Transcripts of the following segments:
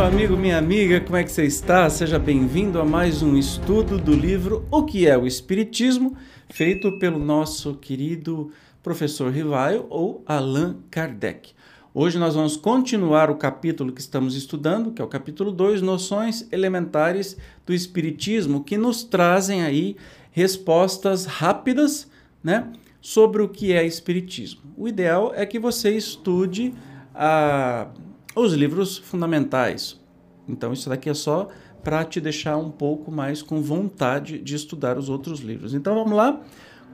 Meu amigo, minha amiga, como é que você está? Seja bem-vindo a mais um estudo do livro O que é o Espiritismo, feito pelo nosso querido professor Rivaio ou Allan Kardec. Hoje nós vamos continuar o capítulo que estamos estudando, que é o capítulo 2, Noções Elementares do Espiritismo, que nos trazem aí respostas rápidas, né, sobre o que é Espiritismo. O ideal é que você estude a, os livros fundamentais. Então, isso daqui é só para te deixar um pouco mais com vontade de estudar os outros livros. Então, vamos lá.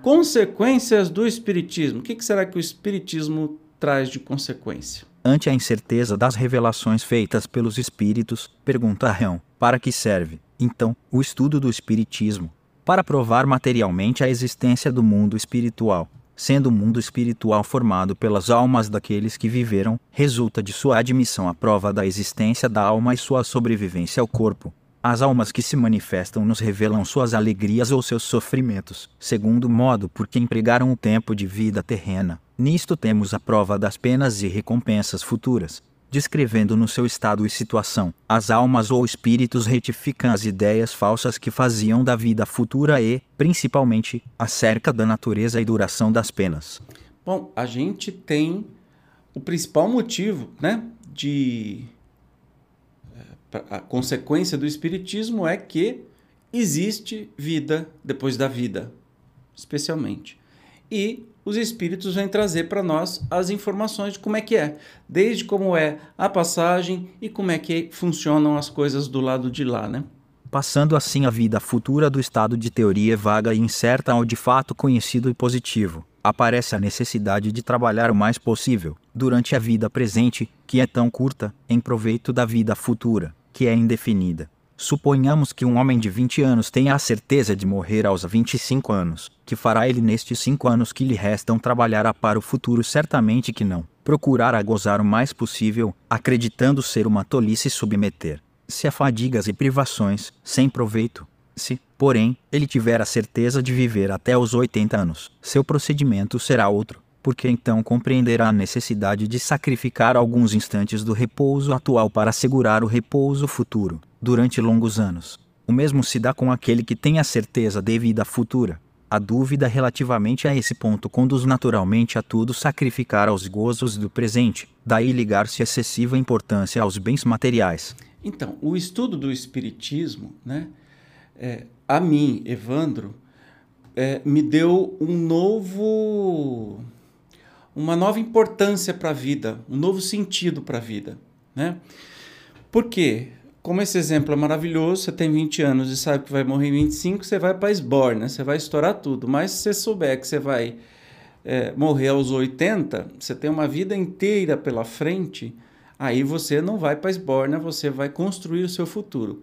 Consequências do Espiritismo. O que, que será que o Espiritismo traz de consequência? Ante a incerteza das revelações feitas pelos espíritos, perguntarão: para que serve, então, o estudo do Espiritismo? Para provar materialmente a existência do mundo espiritual. Sendo o mundo espiritual formado pelas almas daqueles que viveram, resulta de sua admissão a prova da existência da alma e sua sobrevivência ao corpo. As almas que se manifestam nos revelam suas alegrias ou seus sofrimentos, segundo modo porque empregaram o tempo de vida terrena. Nisto temos a prova das penas e recompensas futuras. Descrevendo no seu estado e situação, as almas ou espíritos retificam as ideias falsas que faziam da vida futura e, principalmente, acerca da natureza e duração das penas. Bom, a gente tem o principal motivo, né, de a consequência do espiritismo é que existe vida depois da vida, especialmente. E os espíritos vêm trazer para nós as informações de como é que é, desde como é a passagem e como é que funcionam as coisas do lado de lá, né? Passando assim a vida futura do estado de teoria vaga e incerta ao de fato conhecido e positivo, aparece a necessidade de trabalhar o mais possível, durante a vida presente, que é tão curta, em proveito da vida futura, que é indefinida. Suponhamos que um homem de 20 anos tenha a certeza de morrer aos 25 anos. Que fará ele nestes cinco anos que lhe restam trabalhará para o futuro? Certamente que não. Procurará gozar o mais possível, acreditando ser uma tolice submeter. Se a fadigas e privações, sem proveito. Se, porém, ele tiver a certeza de viver até os 80 anos, seu procedimento será outro porque então compreenderá a necessidade de sacrificar alguns instantes do repouso atual para assegurar o repouso futuro, durante longos anos. O mesmo se dá com aquele que tem a certeza de vida futura. A dúvida relativamente a esse ponto conduz naturalmente a tudo sacrificar aos gozos do presente, daí ligar-se excessiva importância aos bens materiais. Então, o estudo do Espiritismo, né, é, a mim, Evandro, é, me deu um novo uma nova importância para a vida, um novo sentido para a vida. Né? Por quê? Como esse exemplo é maravilhoso, você tem 20 anos e sabe que vai morrer em 25, você vai para esborna, né? você vai estourar tudo. Mas se você souber que você vai é, morrer aos 80, você tem uma vida inteira pela frente, aí você não vai para esborna, você vai construir o seu futuro.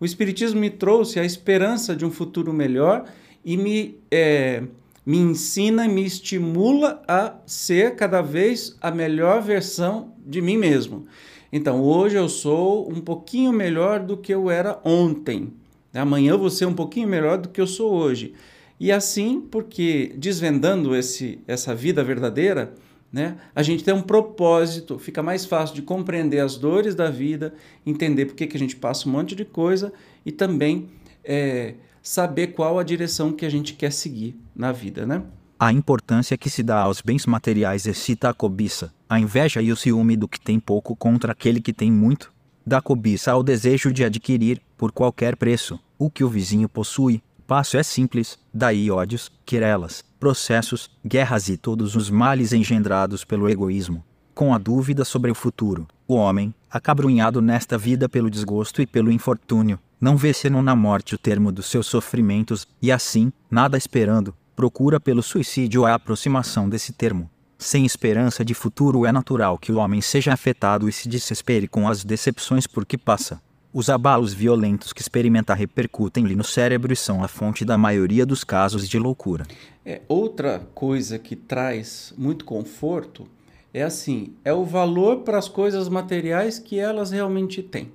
O Espiritismo me trouxe a esperança de um futuro melhor e me. É, me ensina e me estimula a ser cada vez a melhor versão de mim mesmo. Então, hoje eu sou um pouquinho melhor do que eu era ontem. Amanhã eu vou ser um pouquinho melhor do que eu sou hoje. E assim, porque desvendando esse, essa vida verdadeira, né, a gente tem um propósito, fica mais fácil de compreender as dores da vida, entender por que, que a gente passa um monte de coisa e também é, saber qual a direção que a gente quer seguir na vida, né? A importância que se dá aos bens materiais excita a cobiça, a inveja e o ciúme do que tem pouco contra aquele que tem muito. Da cobiça ao desejo de adquirir, por qualquer preço, o que o vizinho possui. Passo é simples, daí ódios, querelas, processos, guerras e todos os males engendrados pelo egoísmo. Com a dúvida sobre o futuro, o homem, acabrunhado nesta vida pelo desgosto e pelo infortúnio, não vê senão na morte o termo dos seus sofrimentos, e assim, nada esperando, procura pelo suicídio a aproximação desse termo. Sem esperança de futuro, é natural que o homem seja afetado e se desespere com as decepções por que passa. Os abalos violentos que experimenta repercutem-lhe no cérebro e são a fonte da maioria dos casos de loucura. É, outra coisa que traz muito conforto é assim, é o valor para as coisas materiais que elas realmente têm.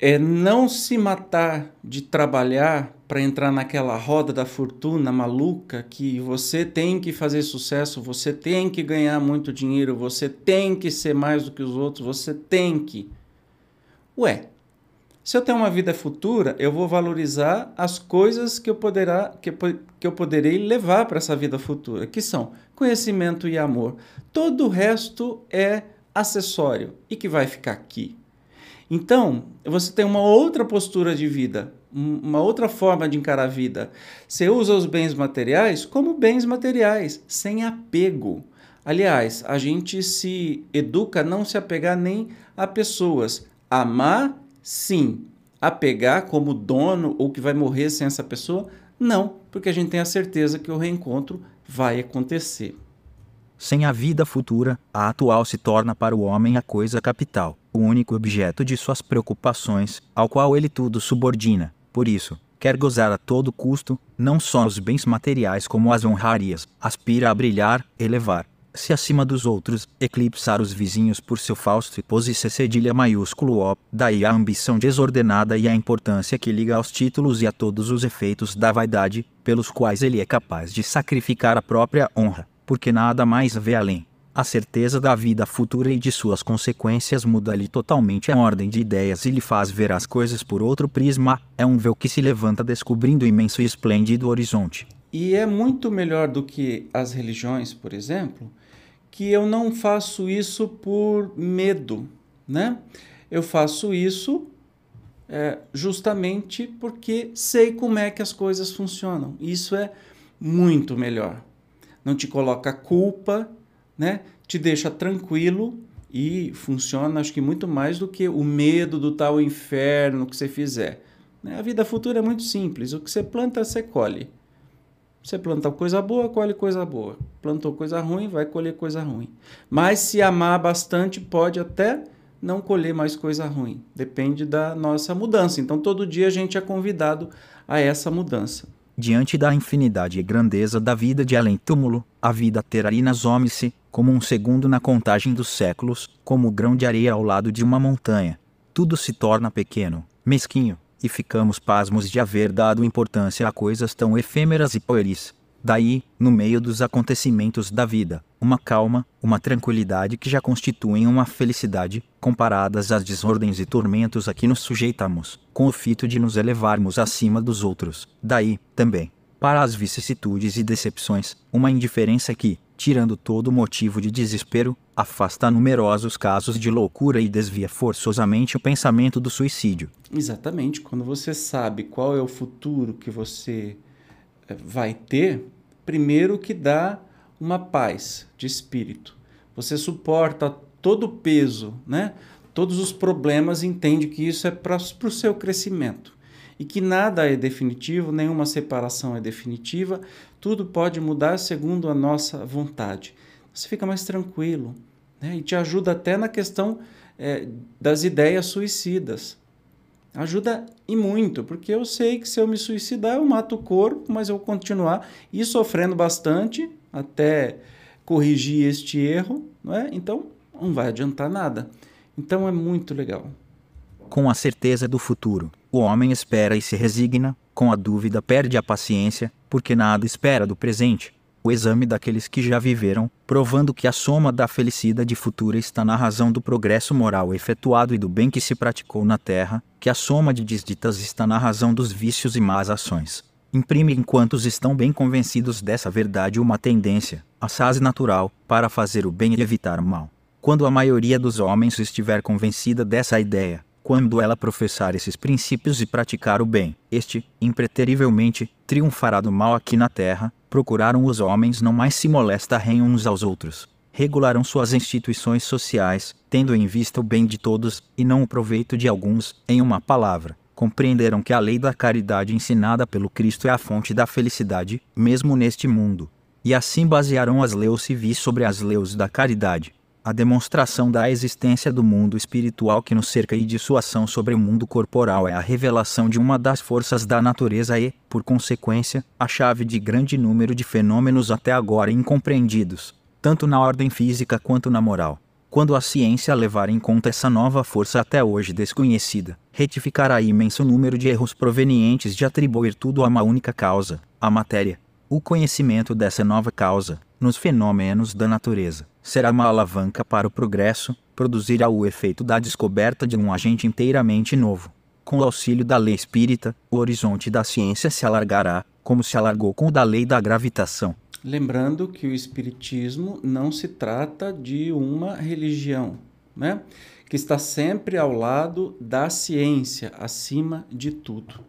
É não se matar de trabalhar para entrar naquela roda da fortuna maluca que você tem que fazer sucesso, você tem que ganhar muito dinheiro, você tem que ser mais do que os outros, você tem que. Ué, se eu tenho uma vida futura, eu vou valorizar as coisas que eu, poderá, que, que eu poderei levar para essa vida futura, que são conhecimento e amor. Todo o resto é acessório e que vai ficar aqui. Então, você tem uma outra postura de vida, uma outra forma de encarar a vida. Você usa os bens materiais como bens materiais, sem apego. Aliás, a gente se educa a não se apegar nem a pessoas. Amar, sim. Apegar como dono ou que vai morrer sem essa pessoa, não, porque a gente tem a certeza que o reencontro vai acontecer. Sem a vida futura, a atual se torna para o homem a coisa capital, o único objeto de suas preocupações, ao qual ele tudo subordina. Por isso, quer gozar a todo custo, não só os bens materiais como as honrarias, aspira a brilhar, elevar, se acima dos outros, eclipsar os vizinhos por seu fausto e pose cedilha maiúsculo O, daí a ambição desordenada e a importância que liga aos títulos e a todos os efeitos da vaidade, pelos quais ele é capaz de sacrificar a própria honra porque nada mais vê além. A certeza da vida futura e de suas consequências muda-lhe totalmente a ordem de ideias e lhe faz ver as coisas por outro prisma. É um véu que se levanta descobrindo o imenso e esplêndido horizonte. E é muito melhor do que as religiões, por exemplo, que eu não faço isso por medo, né? Eu faço isso é, justamente porque sei como é que as coisas funcionam. Isso é muito melhor não te coloca culpa, né? Te deixa tranquilo e funciona, acho que muito mais do que o medo do tal inferno que você fizer. Né? A vida futura é muito simples. O que você planta, você colhe. Você planta coisa boa, colhe coisa boa. Plantou coisa ruim, vai colher coisa ruim. Mas se amar bastante, pode até não colher mais coisa ruim. Depende da nossa mudança. Então, todo dia a gente é convidado a essa mudança. Diante da infinidade e grandeza da vida de além-túmulo, a vida terrena some-se, como um segundo na contagem dos séculos, como grão de areia ao lado de uma montanha. Tudo se torna pequeno, mesquinho, e ficamos pasmos de haver dado importância a coisas tão efêmeras e pueris. Daí, no meio dos acontecimentos da vida, uma calma, uma tranquilidade que já constituem uma felicidade, comparadas às desordens e tormentos a que nos sujeitamos, com o fito de nos elevarmos acima dos outros. Daí, também, para as vicissitudes e decepções, uma indiferença que, tirando todo motivo de desespero, afasta numerosos casos de loucura e desvia forçosamente o pensamento do suicídio. Exatamente, quando você sabe qual é o futuro que você eh, vai ter, primeiro que dá uma paz de espírito. Você suporta todo o peso, né? todos os problemas, entende que isso é para o seu crescimento e que nada é definitivo, nenhuma separação é definitiva, tudo pode mudar segundo a nossa vontade. Você fica mais tranquilo né? e te ajuda até na questão é, das ideias suicidas. Ajuda e muito, porque eu sei que se eu me suicidar, eu mato o corpo, mas eu vou continuar e sofrendo bastante até corrigir este erro, não é? Então, não vai adiantar nada. Então é muito legal. Com a certeza do futuro, o homem espera e se resigna, com a dúvida perde a paciência, porque nada espera do presente. O exame daqueles que já viveram, provando que a soma da felicidade futura está na razão do progresso moral efetuado e do bem que se praticou na terra, que a soma de desditas está na razão dos vícios e más ações. Imprime em quantos estão bem convencidos dessa verdade uma tendência, assaz natural, para fazer o bem e evitar o mal. Quando a maioria dos homens estiver convencida dessa ideia, quando ela professar esses princípios e praticar o bem, este, impreterivelmente, triunfará do mal aqui na terra. Procuraram os homens não mais se molestarem uns aos outros. Regularão suas instituições sociais, tendo em vista o bem de todos, e não o proveito de alguns, em uma palavra. Compreenderam que a lei da caridade ensinada pelo Cristo é a fonte da felicidade, mesmo neste mundo. E assim basearão as leis civis sobre as leis da caridade a demonstração da existência do mundo espiritual que nos cerca e de sua ação sobre o mundo corporal é a revelação de uma das forças da natureza e, por consequência, a chave de grande número de fenômenos até agora incompreendidos, tanto na ordem física quanto na moral. Quando a ciência levar em conta essa nova força até hoje desconhecida, retificará imenso número de erros provenientes de atribuir tudo a uma única causa, a matéria. O conhecimento dessa nova causa, nos fenômenos da natureza, será uma alavanca para o progresso, produzirá o efeito da descoberta de um agente inteiramente novo. Com o auxílio da lei espírita, o horizonte da ciência se alargará, como se alargou com o da lei da gravitação. Lembrando que o Espiritismo não se trata de uma religião, né? que está sempre ao lado da ciência, acima de tudo.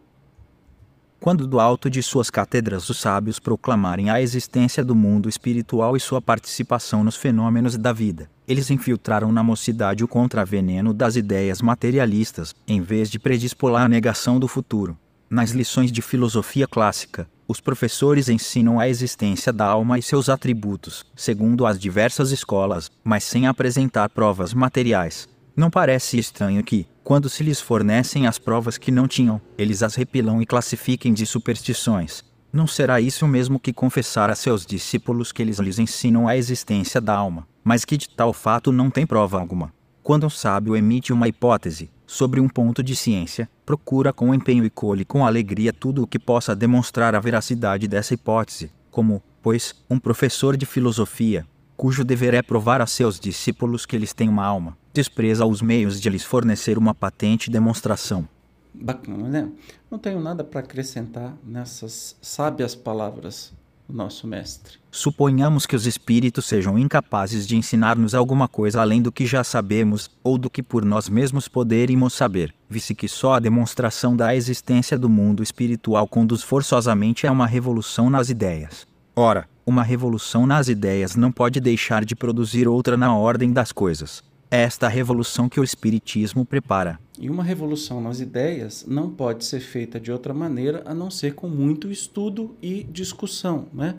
Quando do alto de suas cátedras os sábios proclamarem a existência do mundo espiritual e sua participação nos fenômenos da vida, eles infiltraram na mocidade o contraveneno das ideias materialistas, em vez de predispor à negação do futuro. Nas lições de filosofia clássica, os professores ensinam a existência da alma e seus atributos, segundo as diversas escolas, mas sem apresentar provas materiais. Não parece estranho que, quando se lhes fornecem as provas que não tinham, eles as repilam e classifiquem de superstições. Não será isso mesmo que confessar a seus discípulos que eles lhes ensinam a existência da alma, mas que de tal fato não tem prova alguma. Quando um sábio emite uma hipótese sobre um ponto de ciência, procura com empenho e colhe com alegria tudo o que possa demonstrar a veracidade dessa hipótese, como, pois, um professor de filosofia, cujo dever é provar a seus discípulos que eles têm uma alma, despreza os meios de lhes fornecer uma patente demonstração. Bacana, né? Não tenho nada para acrescentar nessas sábias palavras do nosso mestre. Suponhamos que os espíritos sejam incapazes de ensinar-nos alguma coisa além do que já sabemos, ou do que por nós mesmos poderíamos saber, visto que só a demonstração da existência do mundo espiritual conduz forçosamente a uma revolução nas ideias. Ora, uma revolução nas ideias não pode deixar de produzir outra na ordem das coisas. É esta revolução que o Espiritismo prepara. E uma revolução nas ideias não pode ser feita de outra maneira a não ser com muito estudo e discussão, né?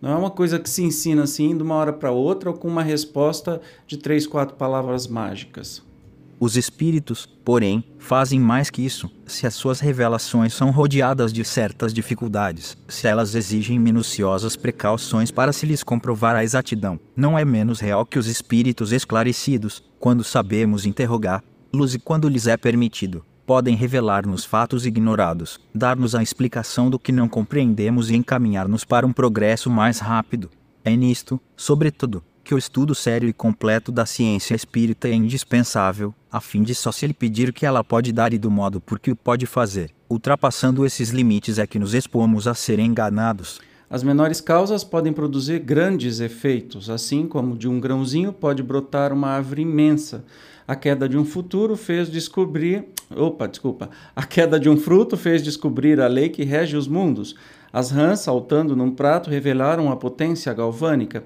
Não é uma coisa que se ensina assim de uma hora para outra ou com uma resposta de três, quatro palavras mágicas. Os espíritos, porém, fazem mais que isso. Se as suas revelações são rodeadas de certas dificuldades, se elas exigem minuciosas precauções para se lhes comprovar a exatidão, não é menos real que os espíritos esclarecidos, quando sabemos interrogar, luz e quando lhes é permitido, podem revelar-nos fatos ignorados, dar-nos a explicação do que não compreendemos e encaminhar-nos para um progresso mais rápido. É nisto, sobretudo, que o estudo sério e completo da ciência espírita é indispensável, a fim de só se lhe pedir que ela pode dar e do modo por que o pode fazer. Ultrapassando esses limites é que nos expomos a ser enganados. As menores causas podem produzir grandes efeitos, assim como de um grãozinho pode brotar uma árvore imensa. A queda de um futuro fez descobrir, opa, desculpa, a queda de um fruto fez descobrir a lei que rege os mundos. As rãs saltando num prato revelaram a potência galvânica.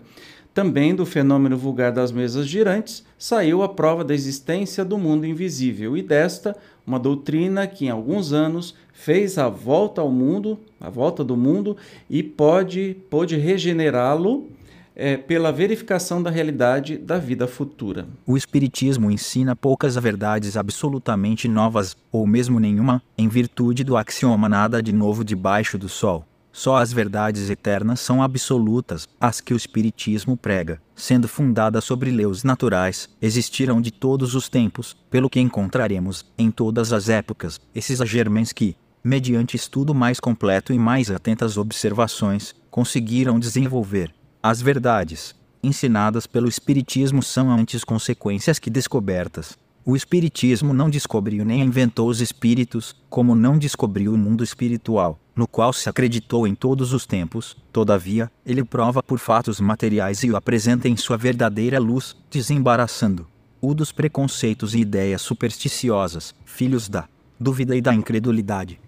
Também do fenômeno vulgar das mesas girantes saiu a prova da existência do mundo invisível e desta uma doutrina que em alguns anos fez a volta ao mundo, a volta do mundo e pode pode regenerá-lo é, pela verificação da realidade da vida futura. O Espiritismo ensina poucas verdades absolutamente novas, ou mesmo nenhuma, em virtude do axioma nada de novo debaixo do sol. Só as verdades eternas são absolutas, as que o Espiritismo prega, sendo fundada sobre leis naturais, existiram de todos os tempos, pelo que encontraremos, em todas as épocas, esses germens que, mediante estudo mais completo e mais atentas observações, conseguiram desenvolver as verdades ensinadas pelo Espiritismo são antes consequências que descobertas. O Espiritismo não descobriu nem inventou os espíritos, como não descobriu o mundo espiritual no qual se acreditou em todos os tempos, todavia, ele prova por fatos materiais e o apresenta em sua verdadeira luz, desembaraçando o dos preconceitos e ideias supersticiosas, filhos da dúvida e da incredulidade.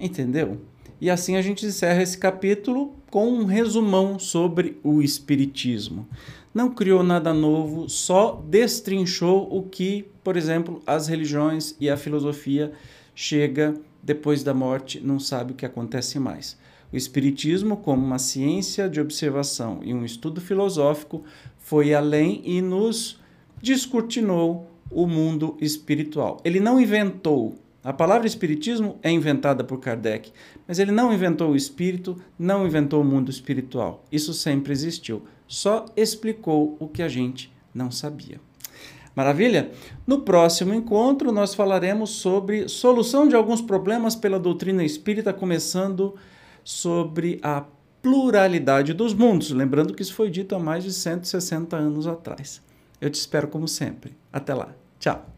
Entendeu? E assim a gente encerra esse capítulo com um resumão sobre o Espiritismo. Não criou nada novo, só destrinchou o que, por exemplo, as religiões e a filosofia chega depois da morte não sabe o que acontece mais. O Espiritismo, como uma ciência de observação e um estudo filosófico, foi além e nos descortinou o mundo espiritual. Ele não inventou. A palavra Espiritismo é inventada por Kardec, mas ele não inventou o espírito, não inventou o mundo espiritual. Isso sempre existiu. Só explicou o que a gente não sabia. Maravilha? No próximo encontro, nós falaremos sobre solução de alguns problemas pela doutrina espírita, começando sobre a pluralidade dos mundos. Lembrando que isso foi dito há mais de 160 anos atrás. Eu te espero como sempre. Até lá. Tchau.